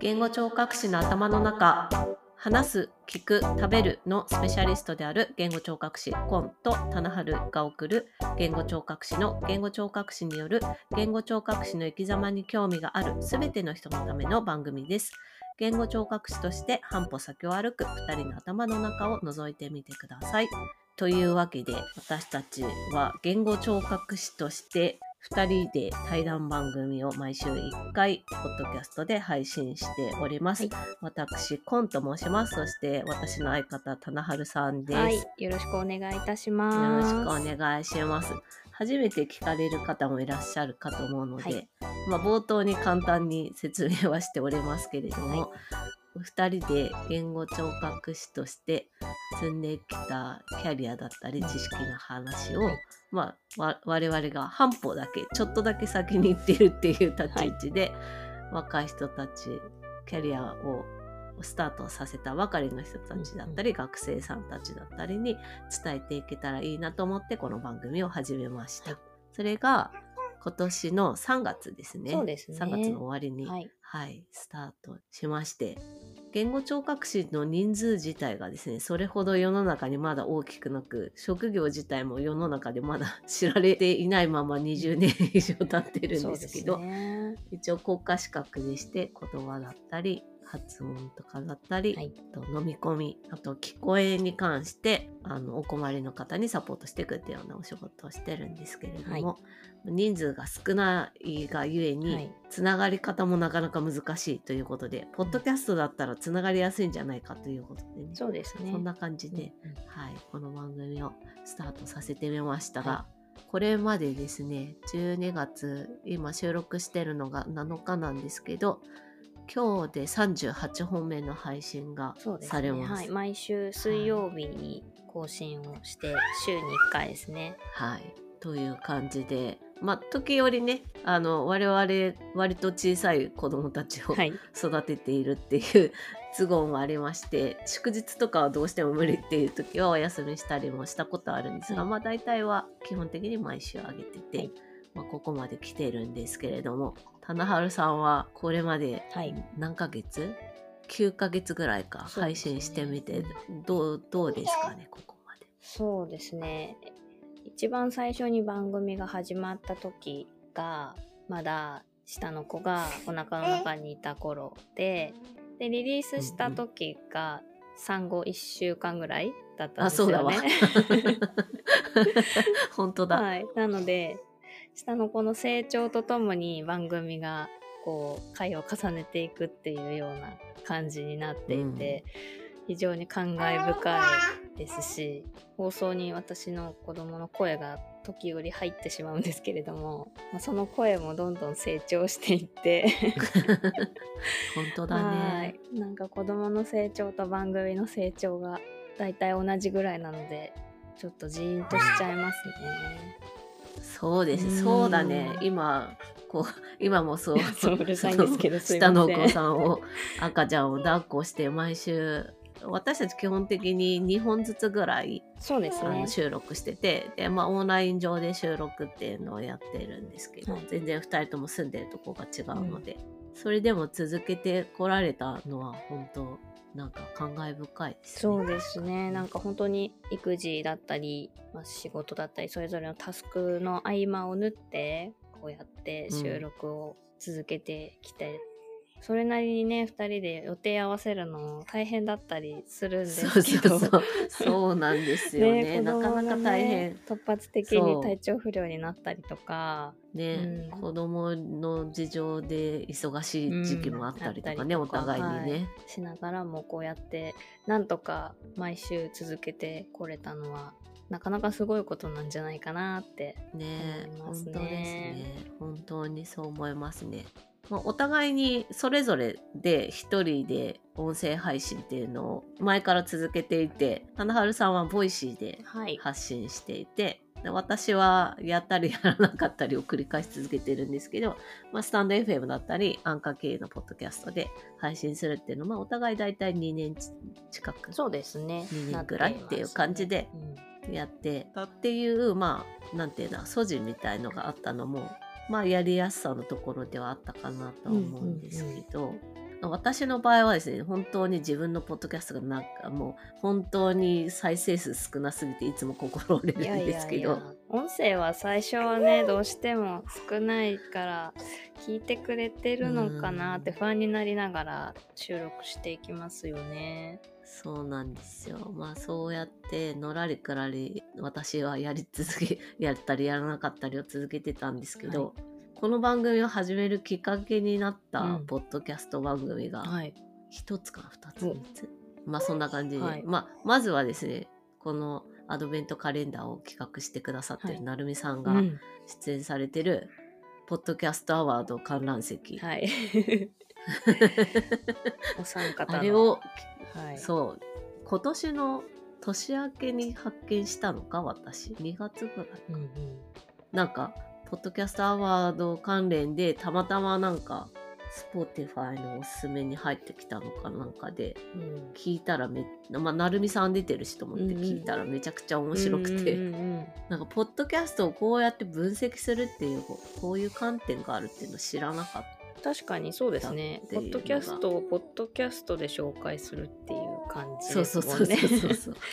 言語聴覚士の頭の中話す聞く食べるのスペシャリストである言語聴覚士コンと棚春が送る言語聴覚士の言語聴覚士による言語聴覚士の生き様に興味があるすべての人のための番組です。言語聴覚士として半歩先を歩く2人の頭の中を覗いてみてください。というわけで私たちは言語聴覚士として2人で対談番組を毎週1回、ポッドキャストで配信しております。はい私、コンと申します。そして、私の相方、棚春さんです。はい、よろしくお願いいたしよろます。しくお願いします。初めて聞かれる方もいらっしゃるかと思うので、はいまあ、冒頭に簡単に説明はしておりますけれども、はいお二人で言語聴覚士として積んできたキャリアだったり知識の話を、はい。まあ、わ我々が半歩だけちょっとだけ先に行ってるっていう立ち位置で、若い人たちキャリアをスタートさせたばかりの人たちだったり、学生さんたちだったりに伝えていけたらいいなと思ってこの番組を始めました。はい。それが今年の3月ですね。そうですね。3月の終わりに、はい、はい、スタートしまして、言語聴覚士の人数自体がですね、それほど世の中にまだ大きくなく、職業自体も世の中でまだ知られていないまま20年以上経ってるんですけど、ね。一応国家資格でして言葉だったり、発音とかだったり、はい。あと飲み込み、あと聞こえに関してあのお困りの方にサポートしていくっていうようなお仕事をしてるんですけれども、は人数が少ないがゆえに、はい。つながり方もなかなか難しいということで、ポッドキャストだったらつながりやすいんじゃないかということでね、そうですね。そんな感じで、うんうん。はい、この番組をスタートさせてみましたが、はこれまでですね12月今収録してるのが7日なんですけど今日で38本目の配信が。されます。はい、毎週水曜日に更新をして、週に1回ですね。はい、という感じで、まあ、時折ねあの我々割と小さい子供たちをはい、育てているっていう 都合もありまして祝日とかはどうしても無理っていう時はお休みしたりもしたことあるんですが、はいまあ大体は基本的に毎週上げてて、はいまあ、ここまで来てるんですけれども棚春さんはこれまではい何ヶ月 ?9 ヶ月ぐらいか配信してみてどうどうですかねここまで。そうですね。一番最初に番組が始まった時が、まだ下の子がお腹の中にいた頃で、で、リリースした時が産後1週間ぐらいだったんあですよね。そうだわ 本当だ。はい。なので、下の子の成長とともに番組がこう回を重ねていくっていうような感じになっていて、非常に感慨深いですし放送に私の子供の声が時折入ってしまうんですけれども、まあ、その声もどんどん成長していって 本当だはね。いなんか子供の成長と番組の成長が大体同じぐらいなのでちょっとジーンとしちゃいますね。そうです、うんそうだね。今、こう、今もそう。そううるさいんですけど 下のお子さんを、赤ちゃんを抱っこして、毎週、私たち基本的に2本ずつぐらい、そうですね。収録してて、で、まあ、オンライン上で収録っていうのをやってるんですけど、はい全然2人とも住んでるとこが違うので、それでも続けてこられたのは、本当なんか感慨深いですね。そうですね。なんか本当に育児だったり、まあ、仕事だったり、それぞれのタスクの合間を縫って、こうやって収録を続けてきて、それなりにね、二人で予定合わせるの大変だったりするんですけど、そうそう。そう。なんですよね。子なかなか大変。突発的に体調不良になったりとか、ね、うん。子供の事情で忙しい時期もあったりとかね、うんお互いにね、しながらもこうやってなんとか毎週続けてこれたのはなかなかすごいことなんじゃないかなってね思いますね本当ですね。本当にそう思いますね、まあ、お互いにそれぞれで一人で音声配信っていうのを前から続けていて花春さんは Voicy ではい。発信していてで私はやったりやらなかったりを繰り返し続けてるんですけど、まあ、スタンド FM だったりアンカー系のポッドキャストで配信するっていうのはお互い大体2年近くそうですね。2年ぐらいっていう感じでうん。やってたっていうまあなんていうの素地みたいのがあったのもまあやりやすさのところではあったかなとは思うんですけど、私の場合はですね、本当に自分のポッドキャストがなんかもう本当に再生数少なすぎていつも心折れるんですけど。音声は最初はね、どうしても少ないから聞いてくれてるのかなって不安になりながら収録していきますよね。そうなんですよ。まあそうやってのらりくらり私はやり続け、やったりやらなかったりを続けてたんですけど、はい、この番組を始めるきっかけになったポッドキャスト番組が1つか2つ3つ、まあそんな感じで、はい、まあまずはですね、このアドベントカレンダーを企画してくださってるなるみさんが出演されてる、ポッドキャストアワード観覧席。はい。お三方あれをはい、そう。今年の年明けに発見したのか私。2月ぐらいか、うんうん、なんかポッドキャストアワード関連でたまたまなんか Spotify のおすすめに入ってきたのかなんかで、うん、聞いたらめまあ成美さん出てるしと思って聞いたらめちゃくちゃ面白くて、うんうん、なんかポッドキャストをこうやって分析するっていうこういう観点があるっていうの知らなかった確かにそうですね。ポッドキャストをポッドキャストで紹介するっていう感じですもんね。そうそうそうそう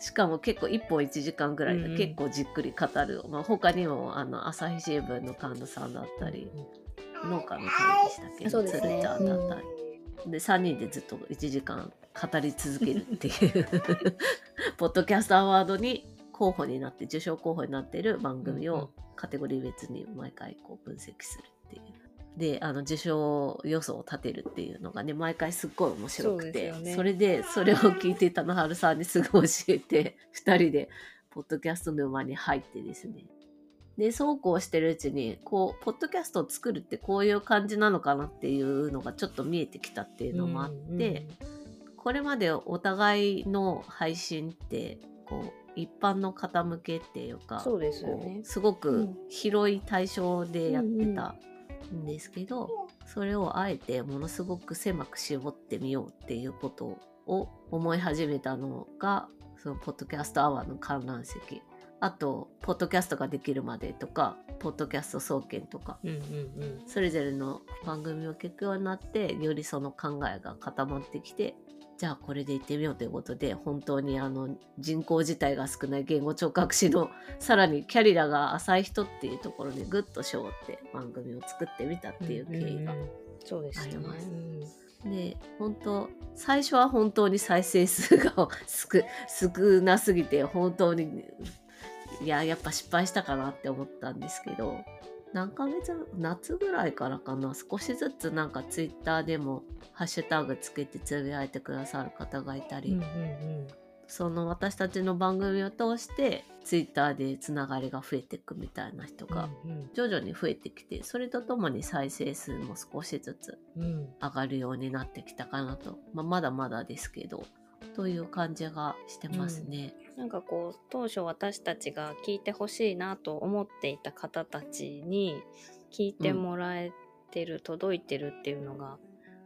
しかも結構1本1時間ぐらいで結構じっくり語る、うん、まあ、他にもあの朝日新聞の神田さんだったり、うん、農家の会でしたっけ？そうですね、だったり、うん、で3人でずっと1時間語り続けるっていう。ポッドキャストアワードに候補になって受賞候補になっている番組をカテゴリー別に毎回こう分析するっていう。であの受賞予想を立てるっていうのがね毎回すっごい面白くてそ,、ね、それでそれを聞いてたのはるさんにすごい教えて 2人でポッドキャストの馬に入ってですね。でそうこうしてるうちにこうポッドキャストを作るってこういう感じなのかなっていうのがちょっと見えてきたっていうのもあって、うんうん、これまでお互いの配信ってこう一般の方向けっていうかそうですよね。すごく広い対象でやってたんですけどそれをあえてものすごく狭く絞ってみようっていうことを思い始めたのがそのポッドキャストアワーの観覧席。あとポッドキャストができるまでとかポッドキャスト総研とか、うんうんうん、それぞれの番組を聞くようになってよりその考えが固まってきてじゃあこれで行ってみようということで本当にあの人口自体が少ない言語聴覚士のさらにキャリアが浅い人っていうところにグッと絞って番組を作ってみたっていう経緯があります。で本当最初は本当に再生数が少なすぎて本当にいややっぱ失敗したかなって思ったんですけど何ヶ月夏ぐらいからかな。少しずつなんかツイッターでもハッシュタグつけてつぶやいてくださる方がいたり、うんうんうん、その私たちの番組を通してツイッターでつながりが増えていくみたいな人が徐々に増えてきてそれとともに再生数も少しずつ上がるようになってきたかなと、まあ、まだまだですけど。という感じがしてますね。うん、なんかこう当初私たちが聞いてほしいなと思っていた方たちに聞いてもらえてる、うん、届いてるっていうのが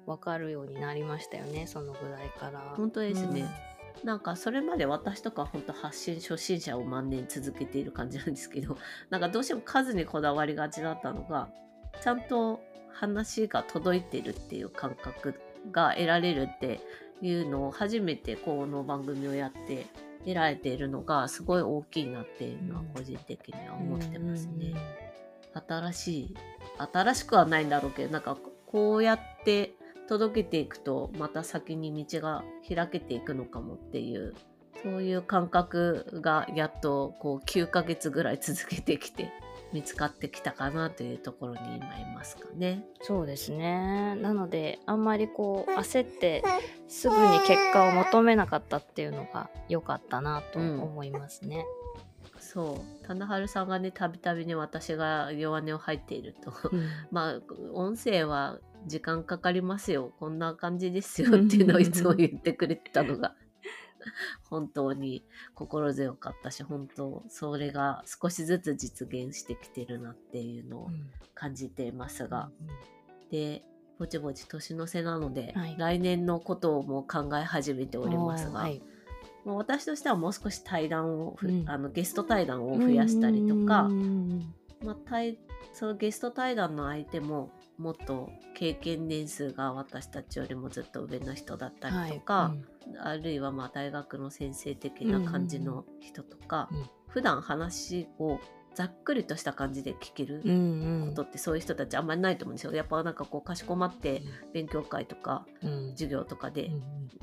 分かるようになりましたよねそのぐらいから。本当ですね、うん、なんかそれまで私とか本当発信初心者を万年続けている感じなんですけど なんかどうしても数にこだわりがちだったのがちゃんと話が届いてるっていう感覚が得られるっていうのを初めてこの番組をやって得られているのがすごい大きいなっていうのは個人的には思ってますね。新しい新しくはないんだろうけどなんかこうやって届けていくとまた先に道が開けていくのかもっていうそういう感覚がやっとこう9ヶ月ぐらい続けてきて見つかってきたかなというところに今いますかね。そうですね。なのであんまりこう焦ってすぐに結果を求めなかったっていうのが良かったなと思いますね。うん、そう棚春さんがねたびたびに私が弱音を吐いていると、うん、まあ音声は時間かかりますよこんな感じですよっていうのをいつも言ってくれてたのが 本当に心強かったし本当それが少しずつ実現してきてるなっていうのを感じていますが、うん、でぼちぼち年の瀬なので、はい、来年のことをも考え始めておりますが、はい、もう私としてはもう少し対談を、うん、あのゲスト対談を増やしたりとか、まあ、そのゲスト対談の相手ももっと経験年数が私たちよりもずっと上の人だったはいりとか、うん。あるいはまあ大学の先生的な感じの人とか、うん。うん。普段話をざっくりとした感じで聞けるうんうん。ことってそういう人たちあんまりないと思うんですよ。やっぱなんかこうかしこまって勉強会とかうん。授業とかで、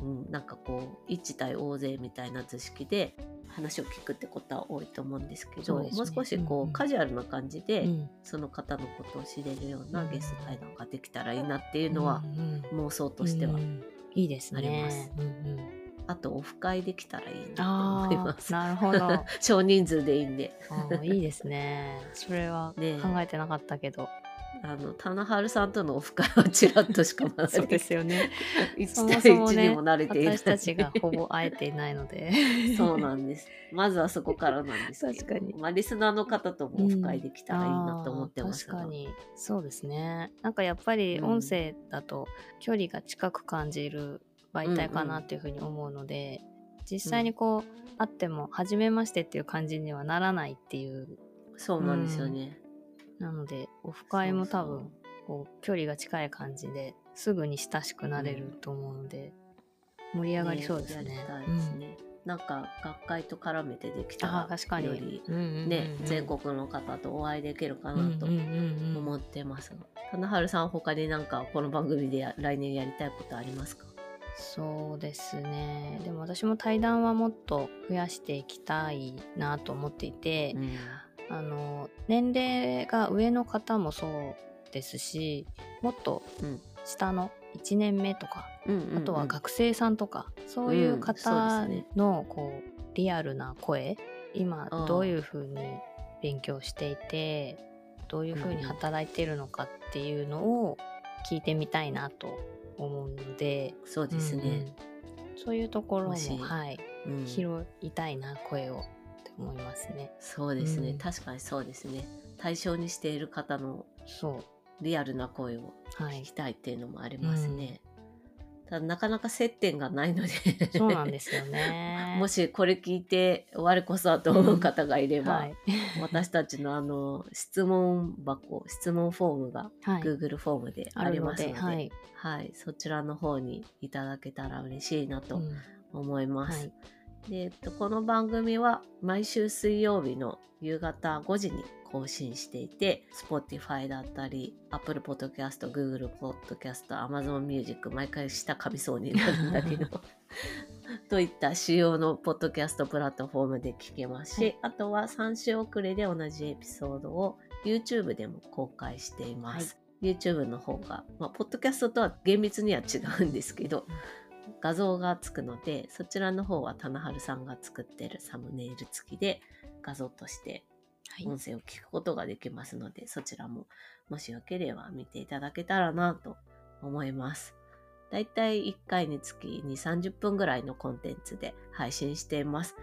うんなんかこう一対大勢みたいな図式で話を聞くってことは多いと思うんですけどね。もう少しこう、うんうん。カジュアルな感じで、うん。その方のことを知れるようなうんゲスト対談ができたらいいなっていうのはうんうん。妄想としては、うん。いいですね。あります。うんうんあとオフ会できたらいいなあって思います。あなるほど。あ 少人数でいいんで。ーいいですね。それは考えてなかったけど、あの棚春さんとのオフ会はちらっとしかまだそうですよね。1そも対1そもねにも慣れていない。私たちがほぼ会えていないので。そうなんです。まずはそこからなんですけど確かに。まあ、リスナーの方ともオフ会できたらいいなと思ってますが、あー確かに。そうですね。なんかやっぱりうん。音声だと距離が近く感じる媒体かなっていうふうに思うので、実際にこう会っても初めましてっていう感じにはならないっていう。そうなんですよね、なのでオフ会も多分こう距離が近い感じですぐに親しくなれると思うので、盛り上がりそうですね。やりたいですね、なんか学会と絡めてできたらに。よりうんうんうんうん。ね、全国の方とお会いできるかなとうんうんうんうん。思ってますが、棚春さん他になんかこの番組でや来年やりたいことありますか？そうですね。でも私も対談はもっと増やしていきたいなと思っていて、あの年齢が上の方もそうですしもっとうん。下の1年目とか、うんうんうん。あとは学生さんとか、そういううん方のこうリアルな声今どういうふうに勉強していてどういうふうに働いているのかっていうのを聞いてみたいなと思うので、そうですね、うんうん。そういうところもはい、うん。拾いたいな声をって思いますね。そうですね、うん。確かにそうですね。対象にしている方のそリアルな声を聞きたいっていうのもありますね、ただなかなか接点がないので。そうなんですよね。もしこれ聞いて我こそはと思う方がいれば、はい、私たちのあの質問箱質問フォームがはい、Google フォームでありますので、で、はい、はい、そちらの方にいただけたら嬉しいなとうん。思います。はい。でえっと、この番組は毎週水曜日の夕方5時に更新していて Spotify だったり Apple Podcast、Google Podcast、Amazon Music 毎回下噛みそうになるんだけど といった主要のポッドキャストプラットフォームで聞けますし、はい。あとは3週遅れで同じエピソードを YouTube でも公開しています。YouTube の方が、まあ、ポッドキャストとは厳密には違うんですけど、画像がつくのでそちらの方は棚春さんが作ってるサムネイル付きで画像としてはい音声を聞くことができますので、そちらももしよければ見ていただけたらなと思います。だいたい1回につき2、30分ぐらいのコンテンツで配信しています。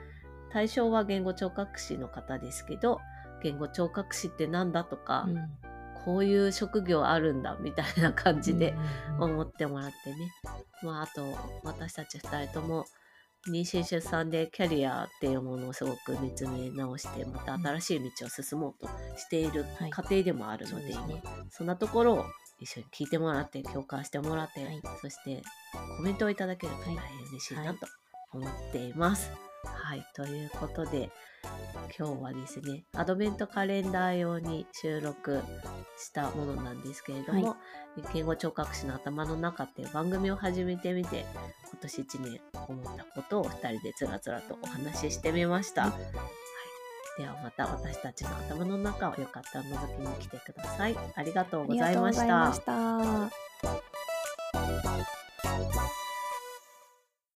対象は言語聴覚士の方ですけど、言語聴覚士ってなんだとか、うんこういう職業あるんだみたいな感じで思ってもらってね。まあ、あと、私たち2人とも、妊娠出産でキャリアっていうものをすごく見つめ直して、また新しい道を進もうとしているはい。過程でもあるので、今そんなところを一緒に聞いてもらって、共感してもらって、はい。そしてコメントをいただけると大変嬉しいなと思っています。はい、ということで、今日はですね、アドベントカレンダー用に収録したものなんですけれども、は言語聴覚士の頭の中っていう番組を始めてみて、今年1年思ったことを2人でつらつらとお話ししてみました。はい、ではまた私たちの頭の中をよかったら覗きに来てください。ありがとうございまし。た。